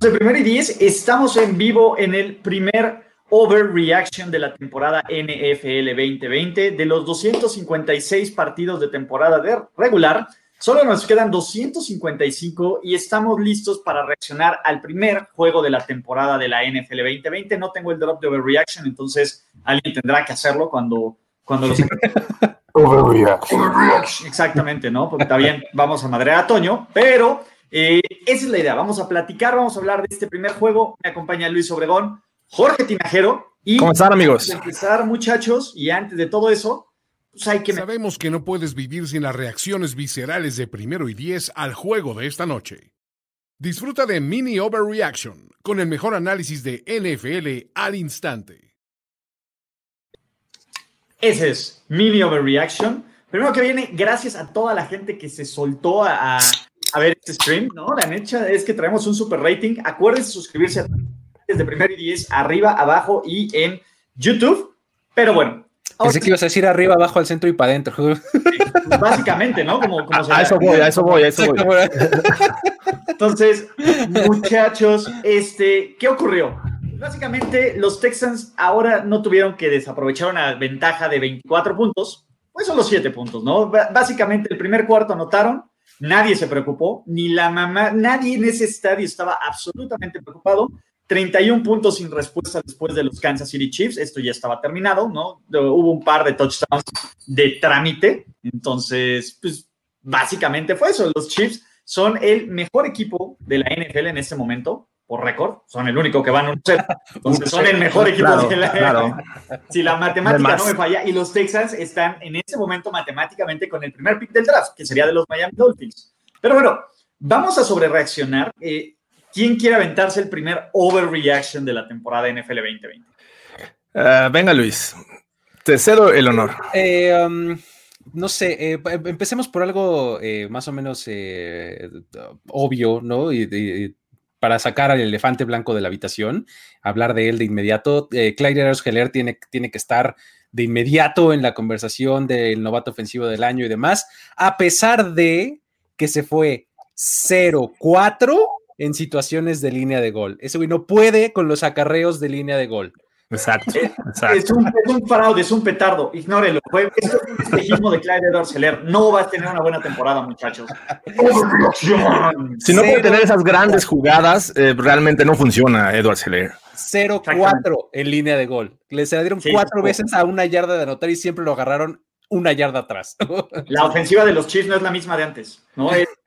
De primer y diez, estamos en vivo en el primer overreaction de la temporada NFL 2020. De los 256 partidos de temporada de regular, solo nos quedan 255 y estamos listos para reaccionar al primer juego de la temporada de la NFL 2020. No tengo el drop de overreaction, entonces alguien tendrá que hacerlo cuando, cuando lo Overreaction. Exactamente, ¿no? Porque está bien, vamos a madrear a Toño, pero eh, esa es la idea. Vamos a platicar, vamos a hablar de este primer juego. Me acompaña Luis Obregón, Jorge Tinajero. Y ¿Cómo están, amigos? Para empezar, muchachos, y antes de todo eso, pues hay que. Sabemos que no puedes vivir sin las reacciones viscerales de primero y diez al juego de esta noche. Disfruta de Mini Overreaction con el mejor análisis de NFL al instante. Ese es Mini Overreaction. Primero que viene, gracias a toda la gente que se soltó a, a ver este stream, ¿no? La neta es que traemos un super rating. Acuérdense de suscribirse a desde primero y diez, arriba, abajo y en YouTube. Pero bueno. Pensé que ibas a decir arriba, abajo, al centro y para adentro. básicamente, ¿no? Como, a, a eso voy, a eso voy, a eso voy. Entonces, muchachos, este, ¿qué ocurrió? Básicamente, los Texans ahora no tuvieron que desaprovechar una ventaja de 24 puntos, pues son los 7 puntos, ¿no? Básicamente, el primer cuarto anotaron, nadie se preocupó, ni la mamá, nadie en ese estadio estaba absolutamente preocupado. 31 puntos sin respuesta después de los Kansas City Chiefs, esto ya estaba terminado, ¿no? Hubo un par de touchdowns de trámite, entonces, pues básicamente fue eso, los Chiefs son el mejor equipo de la NFL en este momento, por récord, son el único que van a ser, entonces son el mejor equipo de la claro. Si la matemática no me falla, y los Texans están en este momento matemáticamente con el primer pick del draft, que sería de los Miami Dolphins. Pero bueno, vamos a sobrereaccionar. Eh, ¿Quién quiere aventarse el primer overreaction de la temporada NFL 2020? Uh, venga, Luis. Te cedo el honor. Eh, um, no sé, eh, empecemos por algo eh, más o menos eh, obvio, ¿no? Y, y, para sacar al elefante blanco de la habitación, hablar de él de inmediato. Clyde Heller tiene, tiene que estar de inmediato en la conversación del novato ofensivo del año y demás, a pesar de que se fue 0-4 en situaciones de línea de gol. Ese güey no puede con los acarreos de línea de gol. Exacto. exacto. Es, un, es, un, fraude, es un petardo. Ignórelo. Esto es un espejismo de Clyde Edwards Heller. No va a tener una buena temporada, muchachos. si no puede tener esas grandes jugadas, eh, realmente no funciona Edwards Heller. 0-4 en línea de gol. Le se dieron sí, cuatro veces a una yarda de anotar y siempre lo agarraron una yarda atrás. La ofensiva de los Chiefs no es la misma de antes. ¿no?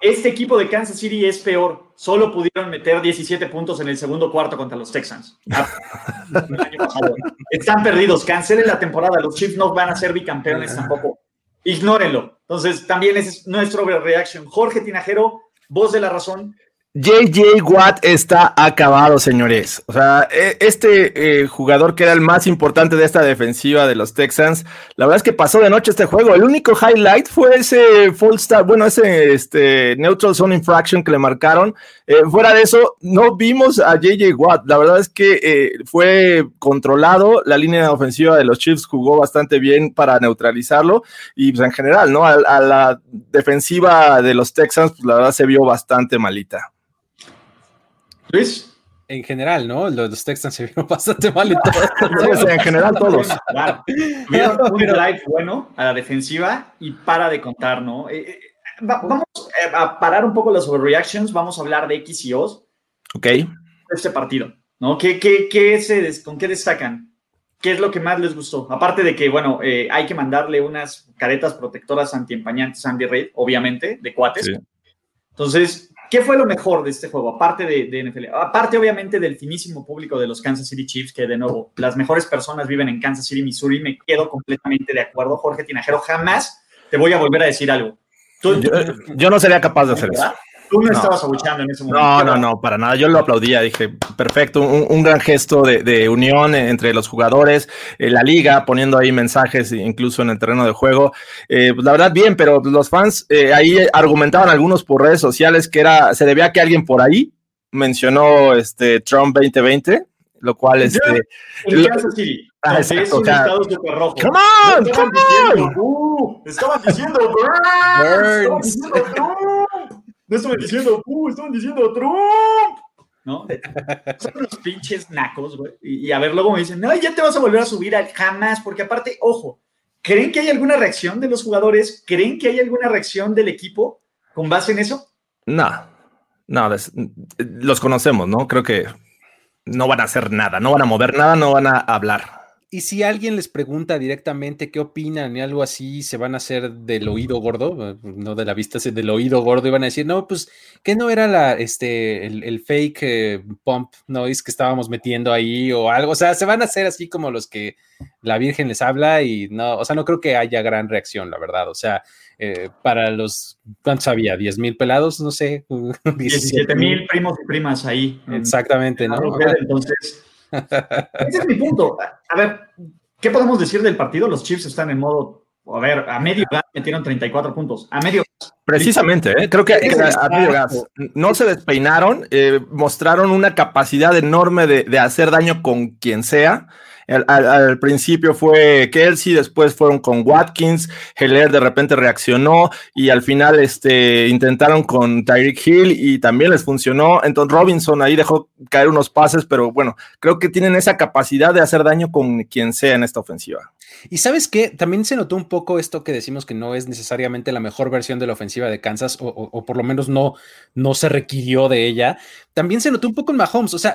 Este equipo de Kansas City es peor. Solo pudieron meter 17 puntos en el segundo cuarto contra los Texans. Están perdidos. Cancelen la temporada. Los Chiefs no van a ser bicampeones tampoco. Ignórenlo. Entonces, también ese es nuestro overreaction. Jorge Tinajero, voz de la razón. JJ Watt está acabado, señores. O sea, e, este eh, jugador que era el más importante de esta defensiva de los Texans, la verdad es que pasó de noche este juego. El único highlight fue ese full start, bueno, ese este, neutral zone infraction que le marcaron. Eh, fuera de eso, no vimos a JJ Watt. La verdad es que eh, fue controlado. La línea ofensiva de los Chiefs jugó bastante bien para neutralizarlo. Y pues en general, ¿no? A, a la defensiva de los Texans, pues la verdad se vio bastante malita. Luis. En general, ¿no? Los, Texans se vieron bastante mal en todos. en general, todos. Claro. Tuvieron un drive bueno a la defensiva y para de contar, ¿no? Eh, eh, va, vamos eh, a parar un poco las overreactions, vamos a hablar de X y O's. Ok. Este partido, ¿no? ¿Qué, qué, qué se, ¿Con qué destacan? ¿Qué es lo que más les gustó? Aparte de que, bueno, eh, hay que mandarle unas caretas protectoras antiempañantes a Andy Reid, obviamente, de cuates. Sí. Entonces, ¿Qué fue lo mejor de este juego? Aparte de, de, NFL, aparte obviamente del finísimo público de los Kansas City Chiefs, que de nuevo, las mejores personas viven en Kansas City, Missouri, me quedo completamente de acuerdo. Jorge Tinajero, jamás te voy a volver a decir algo. Tú, yo, yo, no sería capaz de hacer eso. Tú no, no, estabas abuchando en ese momento. No, no, no, para nada. Yo lo aplaudía. Dije, perfecto, un, un gran gesto de, de, unión entre los jugadores, eh, la liga, poniendo ahí mensajes incluso en el terreno de juego. Eh, pues la verdad, bien, pero los fans eh, ahí argumentaban algunos por redes sociales que era, se debía que alguien por ahí mencionó este Trump 2020, lo cual este. En Kansas City. Ah, exacto, o sea, super rojo. Come on, come diciendo, uh, estaban diciendo, Burns, estaban diciendo, No estaban diciendo, uh, estaban diciendo Trump. ¿No? Son unos pinches nacos, güey. Y, y, a ver, luego me dicen, no, ya te vas a volver a subir al jamás, porque aparte, ojo, ¿creen que hay alguna reacción de los jugadores? ¿Creen que hay alguna reacción del equipo con base en eso? No, no, los conocemos, ¿no? Creo que no van a hacer nada, no van a mover nada, no van a hablar. Y si alguien les pregunta directamente qué opinan y algo así, se van a hacer del oído gordo, no de la vista, del oído gordo, y van a decir, no, pues, que no era la, este, el, fake eh, pump noise que estábamos metiendo ahí o algo? O sea, se van a hacer así como los que la Virgen les habla y no, o sea, no creo que haya gran reacción, la verdad. O sea, eh, para los, ¿cuántos había? ¿10 mil pelados? No sé. 17 mil primos y primas ahí. Exactamente, ¿no? Entonces ese es mi punto. A ver, ¿qué podemos decir del partido? Los Chiefs están en modo, a ver, a medio gas metieron 34 puntos. A medio gas. Precisamente, ¿eh? creo que a, medio gas. No se despeinaron, eh, mostraron una capacidad enorme de, de hacer daño con quien sea. Al, principio fue Kelsey, después fueron con Watkins, Heller de repente reaccionó y al final este, intentaron con Tyreek Hill y también les funcionó. Entonces Robinson ahí dejó caer unos pases, pero bueno, creo que tienen esa capacidad de hacer daño con quien sea en esta ofensiva. Y sabes qué, también se notó un poco esto que decimos que no es necesariamente la mejor versión de la ofensiva de Kansas, o, por lo menos no, no se requirió de ella. También se notó un poco en Mahomes, o sea,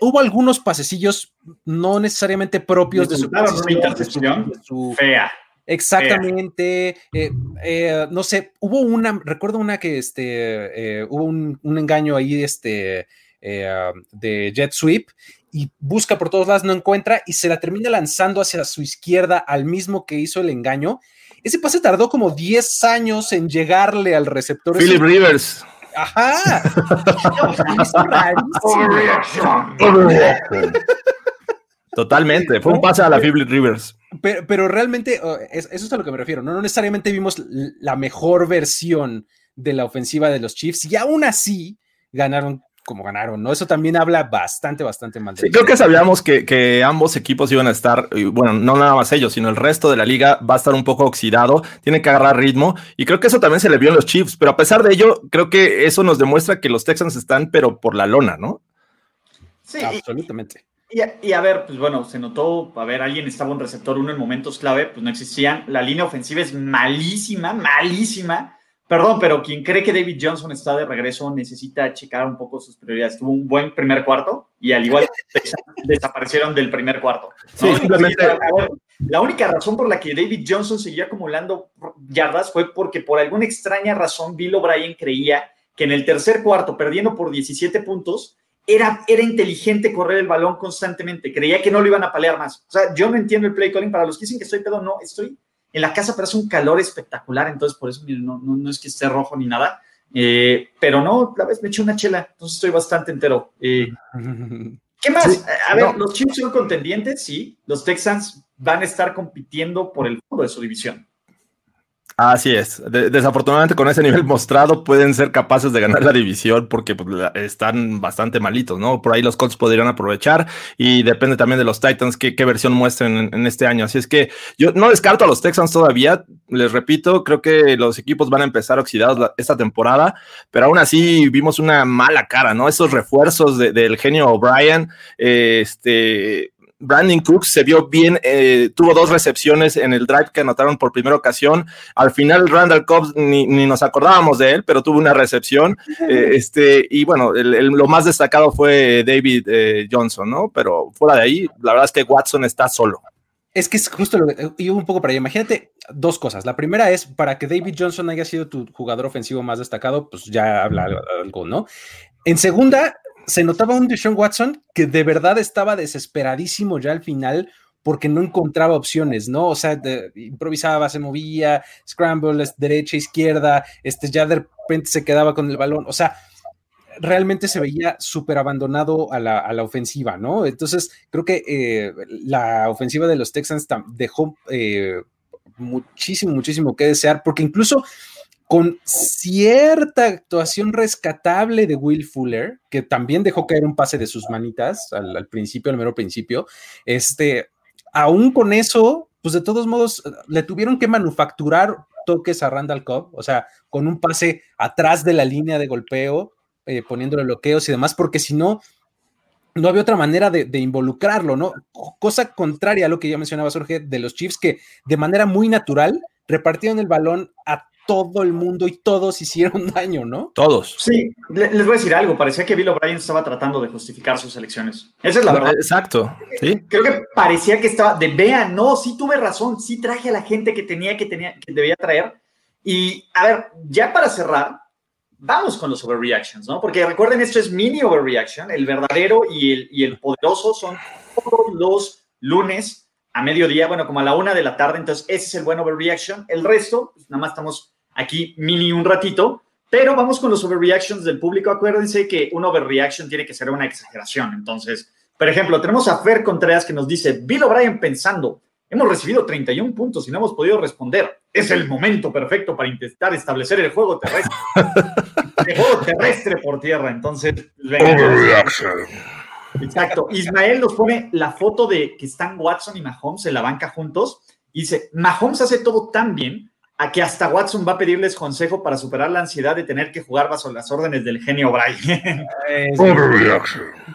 hubo algunos pasecillos no necesariamente propios de su, intercepción fea. Exactamente. Eh, eh, no sé, hubo una, recuerdo una que este, eh, hubo un, engaño ahí este, de Jet Sweep y busca por todos lados, no encuentra y se la termina lanzando hacia su izquierda al mismo que hizo el engaño. Ese pase tardó como 10 años en llegarle al receptor. Philip Rivers. Ajá. Totalmente, fue un pase a la Philip Rivers. Pero, realmente, oh, eso es a lo que me refiero. No, necesariamente vimos la mejor versión de la ofensiva de los Chiefs y aún así ganaron como ganaron, ¿no? Eso también habla bastante, bastante mal. sí, creo que sabíamos que, ambos equipos iban a estar, bueno, no nada más ellos, sino el resto de la liga va a estar un poco oxidado, tiene que agarrar ritmo y creo que eso también se le vio en los Chiefs, pero a pesar de ello, creo que eso nos demuestra que los Texans están, pero por la lona, ¿no? Sí, absolutamente. Y, y, a ver, pues bueno, se notó, a ver, alguien estaba en receptor uno en momentos clave, pues no existían, la línea ofensiva es malísima, malísima Perdón, pero quien cree que David Johnson está de regreso necesita checar un poco sus prioridades. Tuvo un buen primer cuarto y al igual desaparecieron del primer cuarto. Sí, simplemente. la única razón por la que David Johnson seguía acumulando yardas fue porque por alguna extraña razón Bill O'Brien creía que en el tercer cuarto, perdiendo por 17 puntos, era, era inteligente correr el balón constantemente. Creía que no lo iban a palear más. O sea, yo no entiendo el play calling. Para los que dicen que estoy pedo, no, estoy en la casa, pero es un calor espectacular, entonces por eso no, no, es que esté rojo ni nada. Eh, pero no, la vez me eché una chela, entonces estoy bastante entero. Eh, ¿Qué más? a ver, los Chiefs son contendientes, sí. Los Texans van a estar compitiendo por el fondo de su división. Así es. desafortunadamente con ese nivel mostrado pueden ser capaces de ganar la división porque pues, están bastante malitos, ¿no? Por ahí los Colts podrían aprovechar y depende también de los Titans qué, versión muestren en, este año. Así es que yo no descarto a los Texans todavía. Les repito, creo que los equipos van a empezar oxidados esta temporada, pero aún así vimos una mala cara, ¿no? Esos refuerzos del genio O'Brien, este Brandon Cooks se vio bien, eh, tuvo dos recepciones en el drive que anotaron por primera ocasión. Al final, Randall Cobbs ni, nos acordábamos de él, pero tuvo una recepción. Eh, este, y bueno, lo más destacado fue David eh, Johnson, ¿no? Pero fuera de ahí, la verdad es que Watson está solo. Es que es justo lo que iba un poco para allá. Imagínate dos cosas. La primera es para que David Johnson haya sido tu jugador ofensivo más destacado, pues ya habla algo, ¿no? En segunda, se notaba un Deshaun Watson que de verdad estaba desesperadísimo ya al final porque no encontraba opciones, ¿no? O sea, improvisaba, se movía, scramble, derecha, izquierda, este, ya de repente se quedaba con el balón, o sea, realmente se veía súper abandonado a la, ofensiva, ¿no? Entonces, creo que eh, la ofensiva de los Texans dejó eh, muchísimo, muchísimo que desear, porque incluso con cierta actuación rescatable de Will Fuller, que también dejó caer un pase de sus manitas al, principio, al mero principio, este, aún con eso, pues de todos modos le tuvieron que manufacturar toques a Randall Cobb, o sea, con un pase atrás de la línea de golpeo, eh, poniéndole bloqueos y demás, porque si no, no había otra manera de, involucrarlo, ¿no? Cosa contraria a lo que ya mencionaba Jorge de los Chiefs, que de manera muy natural repartieron el balón a todo el mundo y todos hicieron daño, ¿no? Todos. Sí, les voy a decir algo, parecía que Bill O'Brien estaba tratando de justificar sus elecciones. Esa es la verdad. Exacto, sí. Creo que parecía que estaba de, vean, no, sí tuve razón, sí traje a la gente que tenía, que tenía, que debía traer. Y, a ver, ya para cerrar, vamos con los overreactions, ¿no? Porque recuerden, esto es mini overreaction, el verdadero y el, y el poderoso son todos los lunes a mediodía, bueno, como a la una de la tarde, entonces ese es el buen overreaction. El resto, pues, nada más estamos aquí mini un ratito, pero vamos con los overreactions del público. Acuérdense que un overreaction tiene que ser una exageración. Entonces, por ejemplo, tenemos a Fer Contreras que nos dice, Bill O'Brien pensando, hemos recibido 31 puntos y no hemos podido responder. Es el momento perfecto para intentar establecer el juego terrestre. el juego terrestre por tierra. Entonces, Exacto. Ismael nos pone la foto de que están Watson y Mahomes en la banca juntos. Y dice, Mahomes hace todo tan bien a que hasta Watson va a pedirles consejo para superar la ansiedad de tener que jugar bajo las órdenes del genio Brian.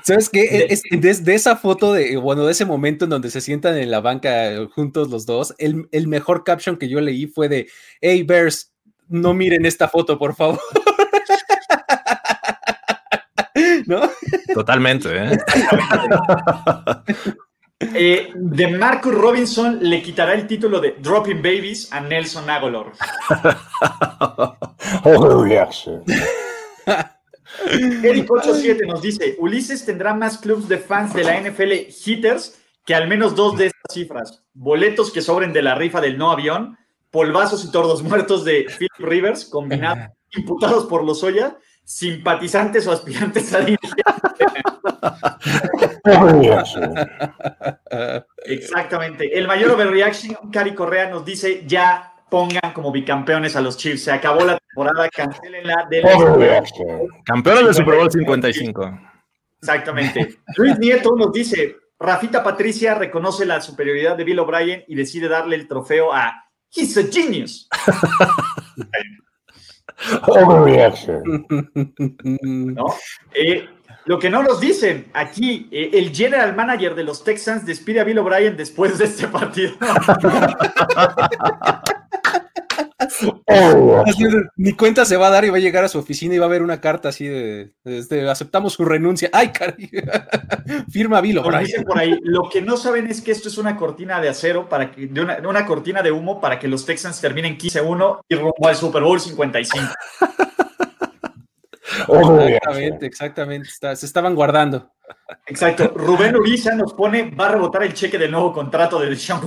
¿Sabes qué? Es, desde esa foto de, bueno, de ese momento en donde se sientan en la banca juntos los dos, el, el mejor caption que yo leí fue de, hey Bears, no miren esta foto, por favor. ¿No? Totalmente, ¿eh? Eh, de Marcus Robinson le quitará el título de Dropping Babies a Nelson Agolor. Eric87 nos dice: Ulises tendrá más clubs de fans de la NFL hitters que al menos dos de estas cifras: boletos que sobren de la rifa del no avión, polvazos y tordos muertos de Philip Rivers, combinados, imputados por los Oya, simpatizantes o aspirantes a. Exactamente. El mayor overreaction, Cari Correa nos dice, ya pongan como bicampeones a los Chiefs. Se acabó la temporada, cancelenla Campeones del Super Bowl 55. Exactamente. Luis Nieto nos dice, Rafita Patricia reconoce la superioridad de Bill O'Brien y decide darle el trofeo a He's a Genius. Overreaction. ¿No? Eh, lo que no nos dicen aquí, eh, el general manager de los Texans despide a Bill O'Brien después de este partido. Ni cuenta se va a dar y va a llegar a su oficina y va a ver una carta así de, este, aceptamos su renuncia. ¡Ay, caray! Firma Bill O'Brien. por ahí, lo que no saben es que esto es una cortina de acero, para que, de una, una cortina de humo para que los Texans terminen 15-1 y rumbo al Super Bowl 55. Exactamente, exactamente. se estaban guardando. Exacto. Rubén Uriza nos pone, va a rebotar el cheque del nuevo contrato de Sean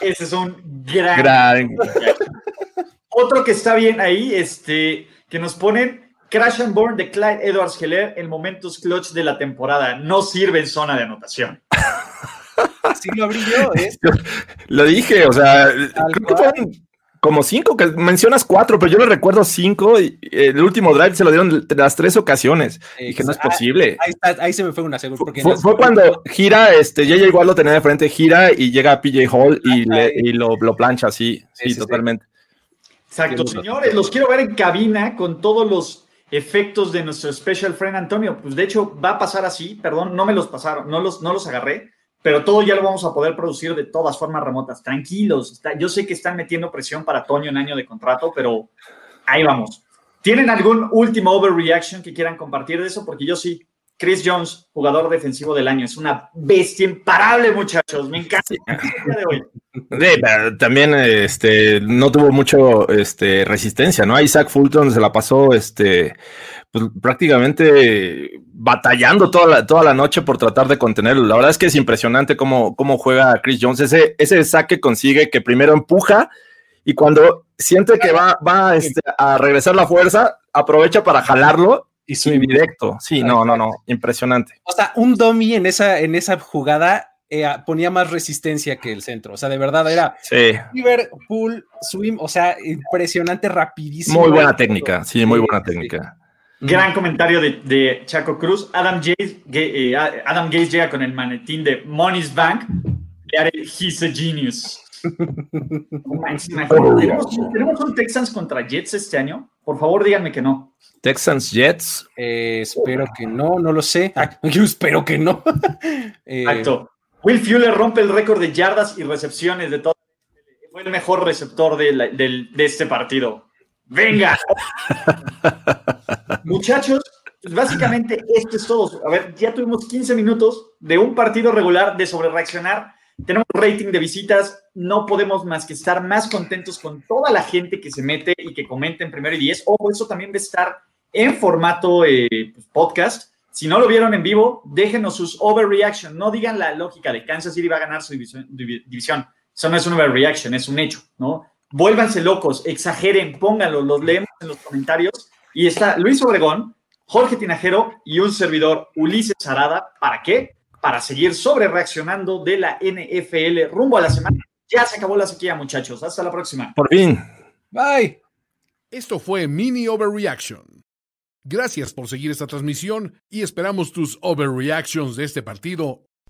Ese es un gran... Otro que está bien ahí, este, que nos ponen Crash and Burn de Clyde Edwards Heller en momentos clutch de la temporada. No sirve en zona de anotación. Así lo abrí yo, ¿eh? Lo dije, o sea, creo que fueron como cinco, que mencionas cuatro, pero yo le recuerdo cinco. Y el último drive se lo dieron las tres ocasiones. y que no es posible. Ahí, se me fue una segunda. Fue, cuando gira, este, ya igual lo tenía de frente, gira y llega PJ Hall y, y lo, lo, plancha así. Sí, totalmente. Exacto, señores, los quiero ver en cabina con todos los efectos de nuestro special friend Antonio. Pues de hecho va a pasar así, perdón, no me los pasaron, no los, no los agarré pero todo ya lo vamos a poder producir de todas formas remotas. Tranquilos, yo sé que están metiendo presión para Toño en año de contrato, pero ahí vamos. ¿Tienen algún último overreaction que quieran compartir de eso? Porque yo sí. Chris Jones, jugador defensivo del año, es una bestia imparable, muchachos. Me encanta. también este, no tuvo mucho este, resistencia, ¿no? Isaac Fulton se la pasó este, pues, prácticamente batallando toda la, toda la noche por tratar de contenerlo. La verdad es que es impresionante cómo, cómo juega Chris Jones. Ese, ese saque consigue que primero empuja y cuando siente que va, va este, a regresar la fuerza, aprovecha para jalarlo y su directo. Sí, no, no, no, impresionante. O sea, un dummy en esa, en esa jugada eh, ponía más resistencia que el centro. O sea, de verdad era sí. River, pull, swim, o sea, impresionante, rapidísimo. Muy buena técnica, sí, muy buena técnica. Gran comentario de, Chaco Cruz. Adam Gaze, eh, Adam Gaze llega con el manetín de Money's Bank. He's a genius. ¿Tenemos, un Texans contra Jets este año? Por favor, díganme que no. Texans Jets. Eh, espero que no, no lo sé. yo espero que no. Eh, Exacto. Will Fuller rompe el récord de yardas y recepciones de todo. Fue el mejor receptor de este partido. ¡Venga! Muchachos, pues básicamente esto es todo. A ver, ya tuvimos 15 minutos de un partido regular de sobre reaccionar. Tenemos rating de visitas. No podemos más que estar más contentos con toda la gente que se mete y que comenta en primero y diez. Ojo, eso también va a estar en formato eh, pues, podcast. Si no lo vieron en vivo, déjenos sus overreaction. No digan la lógica de Kansas City va a ganar su división. Eso no es un overreaction, es un hecho, ¿no? vuélvanse locos, exageren, pónganlo, los leemos en los comentarios. Y está Luis Obregón, Jorge Tinajero y un servidor Ulises Arada. ¿Para qué? Para seguir sobre reaccionando de la NFL rumbo a la semana. Ya se acabó la sequía, muchachos. Hasta la próxima. Por fin. Bye. Esto fue Mini Overreaction. Gracias por seguir esta transmisión y esperamos tus overreactions de este partido